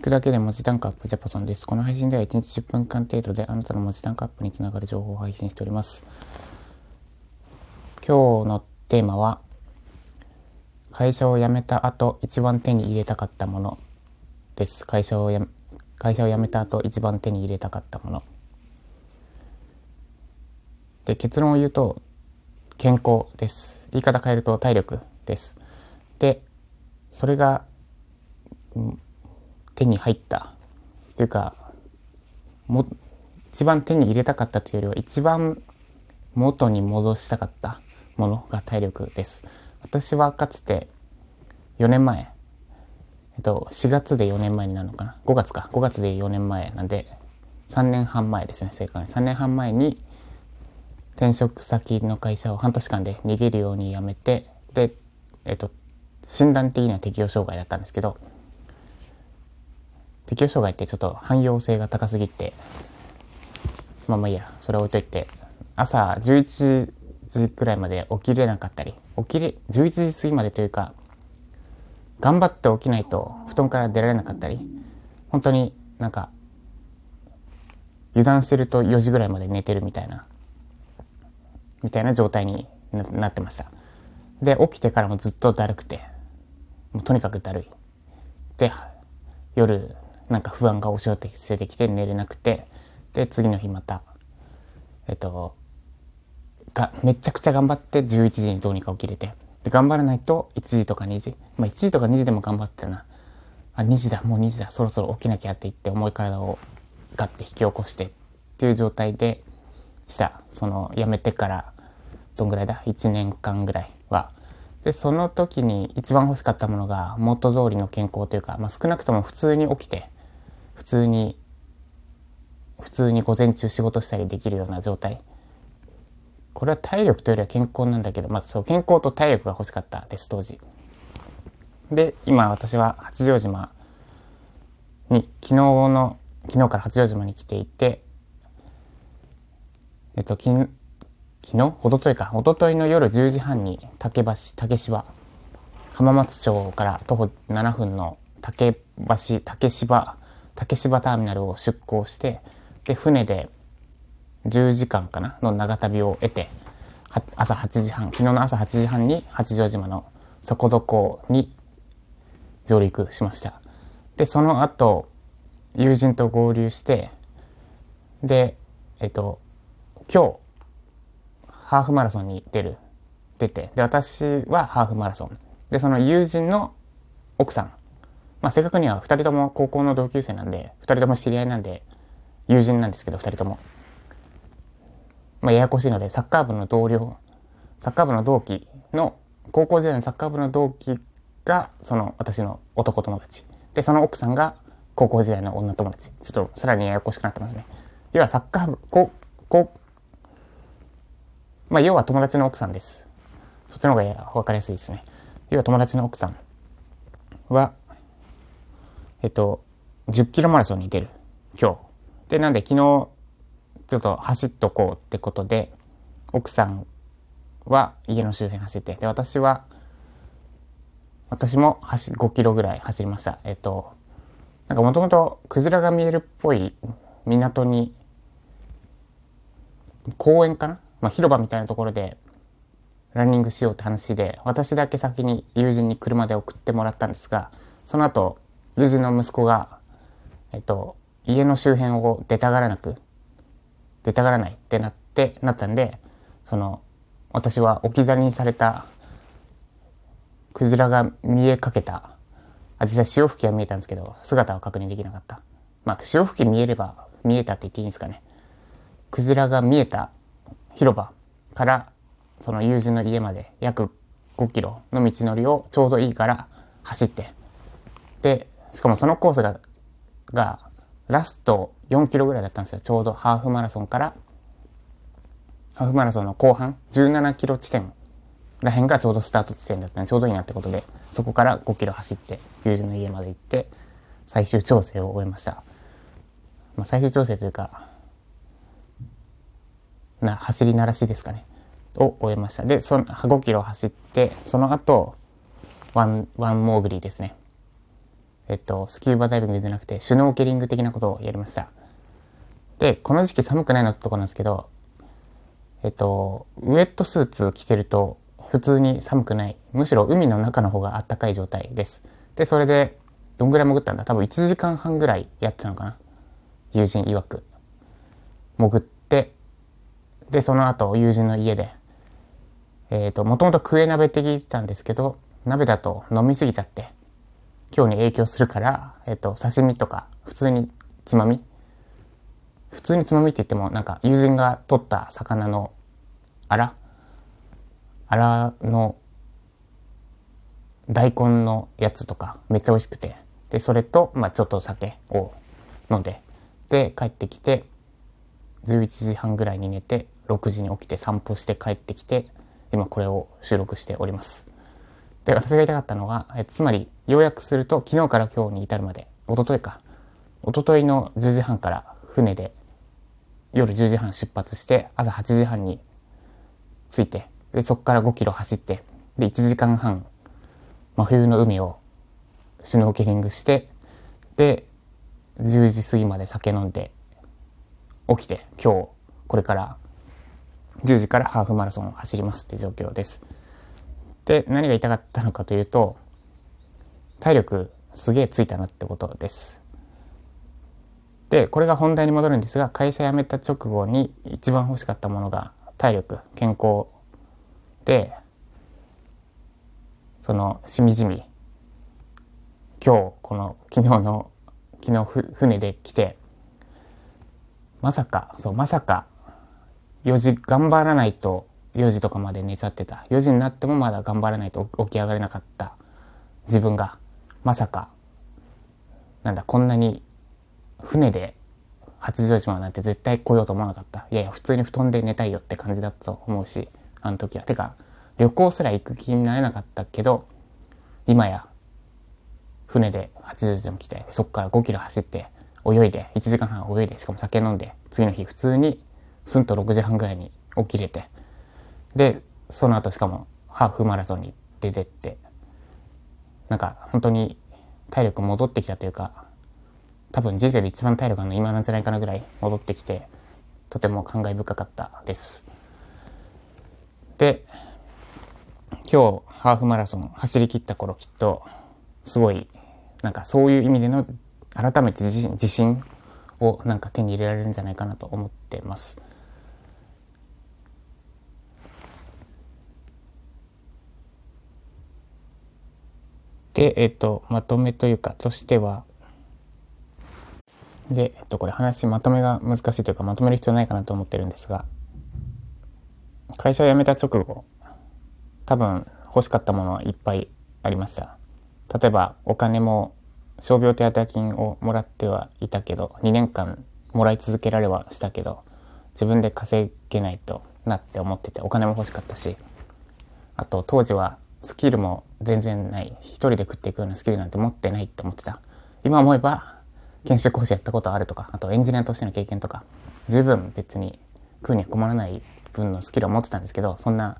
聞くだけで文字単価アップジャパソンです。この配信では1日10分間程度であなたの文字単価アップにつながる情報を配信しております。今日のテーマは、会社を辞めた後一番手に入れたかったものです。会社をや会社を辞めた後一番手に入れたかったもの。で、結論を言うと、健康です。言い方変えると体力です。で、それが、うん手に入った。というかも一番手に入れたかったというよりは一番元に戻したかったものが体力です。私はかつて4年前えっと4月で4年前になるのかな？5月か。5月で4年前なんで3年半前ですね正確に3年半前に転職先の会社を半年間で逃げるように辞めてでえっと診断的には適応障害だったんですけど適応障害ってちょっと汎用性が高すぎて、まあまあいいや、それ置いといて、朝11時くらいまで起きれなかったり、起きれ、11時過ぎまでというか、頑張って起きないと布団から出られなかったり、本当になんか、油断してると4時ぐらいまで寝てるみたいな、みたいな状態になってました。で、起きてからもずっとだるくて、もうとにかくだるい。で、夜なんか不安が押し寄せてきて寝れなくてで次の日またえっとがめちゃくちゃ頑張って11時にどうにか起きれてで頑張らないと1時とか2時まあ1時とか2時でも頑張ってたな。あ2時だもう2時だそろそろ起きなきゃって言って重い体をガッて引き起こしてっていう状態でした。その辞めてからどんぐらいだ？1年間ぐらいは。でその時に一番欲しかったものが元通りの健康というか、まあ、少なくとも普通に起きて普通に、普通に午前中仕事したりできるような状態。これは体力というよりは健康なんだけど、まずそう、健康と体力が欲しかったです、当時。で、今私は八丈島に、昨日の、昨日から八丈島に来ていて、えっと、き昨日？おとといか、おとといの夜10時半に竹橋、竹芝、浜松町から徒歩7分の竹橋、竹芝竹芝ターミナルを出港して、で、船で10時間かなの長旅を得て、朝8時半、昨日の朝8時半に八丈島の底土港に上陸しました。で、その後、友人と合流して、で、えっと、今日、ハーフマラソンに出る、出て、で、私はハーフマラソン。で、その友人の奥さんまあ、正確には2人とも高校の同級生なんで、2人とも知り合いなんで、友人なんですけど、2人とも。まあ、ややこしいので、サッカー部の同僚、サッカー部の同期の、高校時代のサッカー部の同期が、その、私の男友達。で、その奥さんが、高校時代の女友達。ちょっと、さらにややこしくなってますね。要はサッカー部、こ、こ、まあ、要は友達の奥さんです。そっちの方がわかりやすいですね。要は友達の奥さんは、えっと、10キロマラソンに出る。今日。で、なんで昨日、ちょっと走っとこうってことで、奥さんは家の周辺走って、で、私は、私も走5キロぐらい走りました。えっと、なんかもともとクジラが見えるっぽい港に、公園かな？まあ広場みたいなところでランニングしようって話で、私だけ先に友人に車で送ってもらったんですが、その後、友人の息子が、えっと、家の周辺を出たがらなく、出たがらないってなって、なったんで、その、私は置き去りにされた、クジラが見えかけた、あ、実際潮吹きは見えたんですけど、姿は確認できなかった。まあ、潮吹き見えれば、見えたって言っていいんですかね。クジラが見えた広場から、その友人の家まで約5キロの道のりをちょうどいいから走って、で、しかもそのコースが、が、ラスト4キロぐらいだったんですよ。ちょうどハーフマラソンから、ハーフマラソンの後半、17キロ地点らへんがちょうどスタート地点だったんで、ちょうどいいなってことで、そこから5キロ走って、友人の家まで行って、最終調整を終えました。まあ、最終調整というか、な、走りならしですかね。を終えました。で、その5キロ走って、その後、 one、one 潜りですね。えっと、スキューバダイビングじゃなくて、シュノーケリング的なことをやりました。で、この時期寒くないのってとこなんですけど、えっと、ウェットスーツ着てると普通に寒くない。むしろ海の中の方が暖かい状態です。で、それで、どんぐらい潜ったんだ？多分1時間半ぐらいやってたのかな？友人曰く。潜って、で、その後、友人の家で、えっ、ー、と、もともとクエ鍋って聞いてたんですけど、鍋だと飲みすぎちゃって、今日に影響するから、えっ、と、刺身とか、普通につまみ。普通につまみって言っても、なんか、友人が取った魚のあらあらの大根のやつとかめっちゃ美味しくて。でそれと、まあ、ちょっと酒を飲んで。で帰ってきて11時半ぐらいに寝て6時に起きて散歩して帰ってきて今これを収録しております。で私が言いたかったのはえつまり要約すると昨日から今日に至るまで一昨日か一昨日の10時半から船で夜10時半出発して朝8時半に着いてでそこから5キロ走ってで1時間半真冬の海をシュノーケリングしてで10時過ぎまで酒飲んで起きて今日これから10時からハーフマラソンを走りますって状況です。で何が言いたかったのかというと体力すげえついたなってことです。でこれが本題に戻るんですが会社辞めた直後に一番欲しかったものが体力健康でそのしみじみ今日この昨日の昨日船で来てまさかそうまさか4時頑張らないと4時とかまで寝ちゃってた4時になってもまだ頑張らないと起き上がれなかった自分がまさかなんだこんなに船で八丈島なんて絶対来ようと思わなかった。いやいや普通に布団で寝たいよって感じだったと思うしあの時は。てか旅行すら行く気になれなかったけど今や船で八丈島来てそこから5キロ走って泳いで1時間半泳いでしかも酒飲んで次の日普通にすんと6時半ぐらいに起きれて。でその後しかもハーフマラソンに出てって。なんか本当に体力戻ってきたというか多分人生で一番体力が今なんじゃないかなぐらい戻ってきてとても感慨深かったです。で今日ハーフマラソン走り切った頃きっとすごいなんかそういう意味での改めて自信自信をなんか手に入れられるんじゃないかなと思ってます。で、えっと、まとめというか、としては、で、えっと、これ話、まとめが難しいというか、まとめる必要ないかなと思ってるんですが、会社を辞めた直後、多分欲しかったものはいっぱいありました。例えば、お金も傷病手当金をもらってはいたけど、2年間もらい続けられはしたけど、自分で稼げないとなって思ってて、お金も欲しかったし、あと当時はスキルも全然ない、一人で食っていくようなスキルなんて持ってないって思ってた。今思えば、研修講師やったことあるとか、あとエンジニアとしての経験とか、十分別に食うには困らない分のスキルを持ってたんですけど、そんな、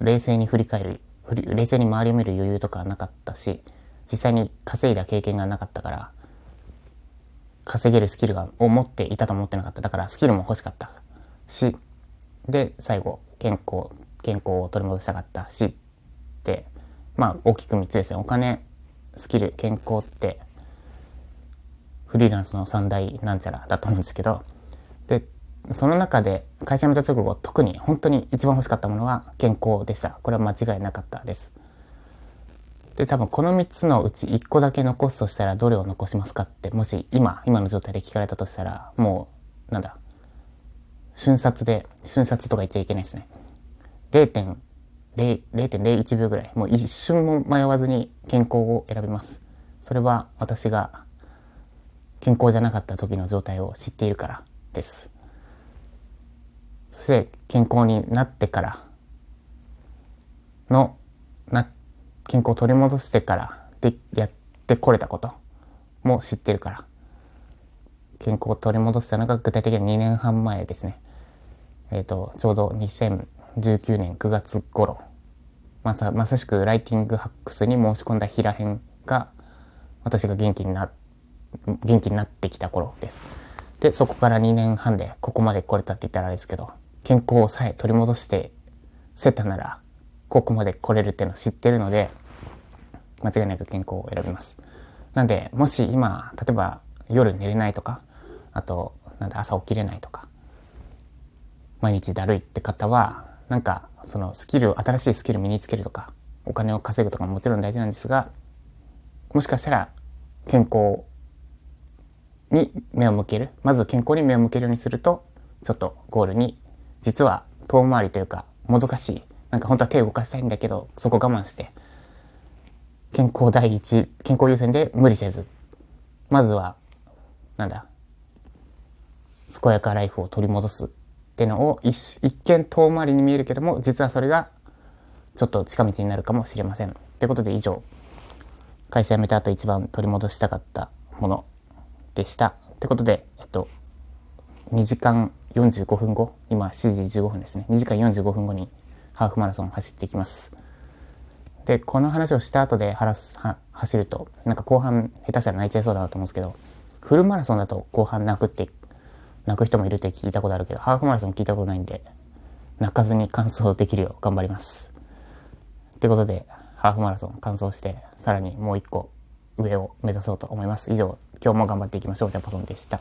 冷静に振り返る、冷静に周りを見る余裕とかなかったし、実際に稼いだ経験がなかったから、稼げるスキルがを持っていたと思ってなかった。だからスキルも欲しかったし、で、最後、健康、健康を取り戻したかったし、で、まあ大きく3つですね。お金、スキル、健康って、フリーランスの三大なんちゃらだと思うんですけど、で、その中で会社辞めた直後、特に本当に一番欲しかったものは健康でした。これは間違いなかったです。で、多分この3つのうち1個だけ残すとしたらどれを残しますかって、もし今、今の状態で聞かれたとしたら、もう、なんだ、瞬殺で、瞬殺とか言っちゃいけないですね。0.01秒ぐらい、もう一瞬も迷わずに健康を選びます。それは私が健康じゃなかった時の状態を知っているからです。そして健康になってからの、な、健康を取り戻してからでやってこれたことも知ってるから。健康を取り戻したのが具体的に2年半前ですね。えっ、ー、と、ちょうど2000 19年9月頃まさまさしくライティングハックスに申し込んだ平編が私が元気にな、元気になってきた頃です。で、そこから2年半でここまで来れたって言ったらあれですけど、健康さえ取り戻してせたなら、ここまで来れるっての知ってるので、間違いなく健康を選びます。なんで、もし今、例えば夜寝れないとか、あと、なんで朝起きれないとか、毎日だるいって方は、なんか、そのスキル、新しいスキル身につけるとか、お金を稼ぐとかももちろん大事なんですが、もしかしたら健康に目を向ける。まず健康に目を向けるようにすると、ちょっとゴールに、実は遠回りというか、もどかしい。なんか本当は手を動かしたいんだけど、そこ我慢して、健康第一、健康優先で無理せず、まずは、なんだ、健やかライフを取り戻すってのを一見遠回りに見えるけども、実はそれがちょっと近道になるかもしれません。ということで以上、会社辞めた後一番取り戻したかったものでした。ということで、えっと、2時間45分後、今7時15分ですね。2時間45分後にハーフマラソン走っていきます。で、この話をした後で走ると、なんか後半下手したら泣いちゃいそうだなと思うんですけど、フルマラソンだと後半泣くって泣く人もいるって聞いたことあるけど、ハーフマラソン聞いたことないんで、泣かずに完走できるよう頑張ります。ってことで、ハーフマラソン完走して、さらにもう一個上を目指そうと思います。以上、今日も頑張っていきましょう。ジャパソンでした。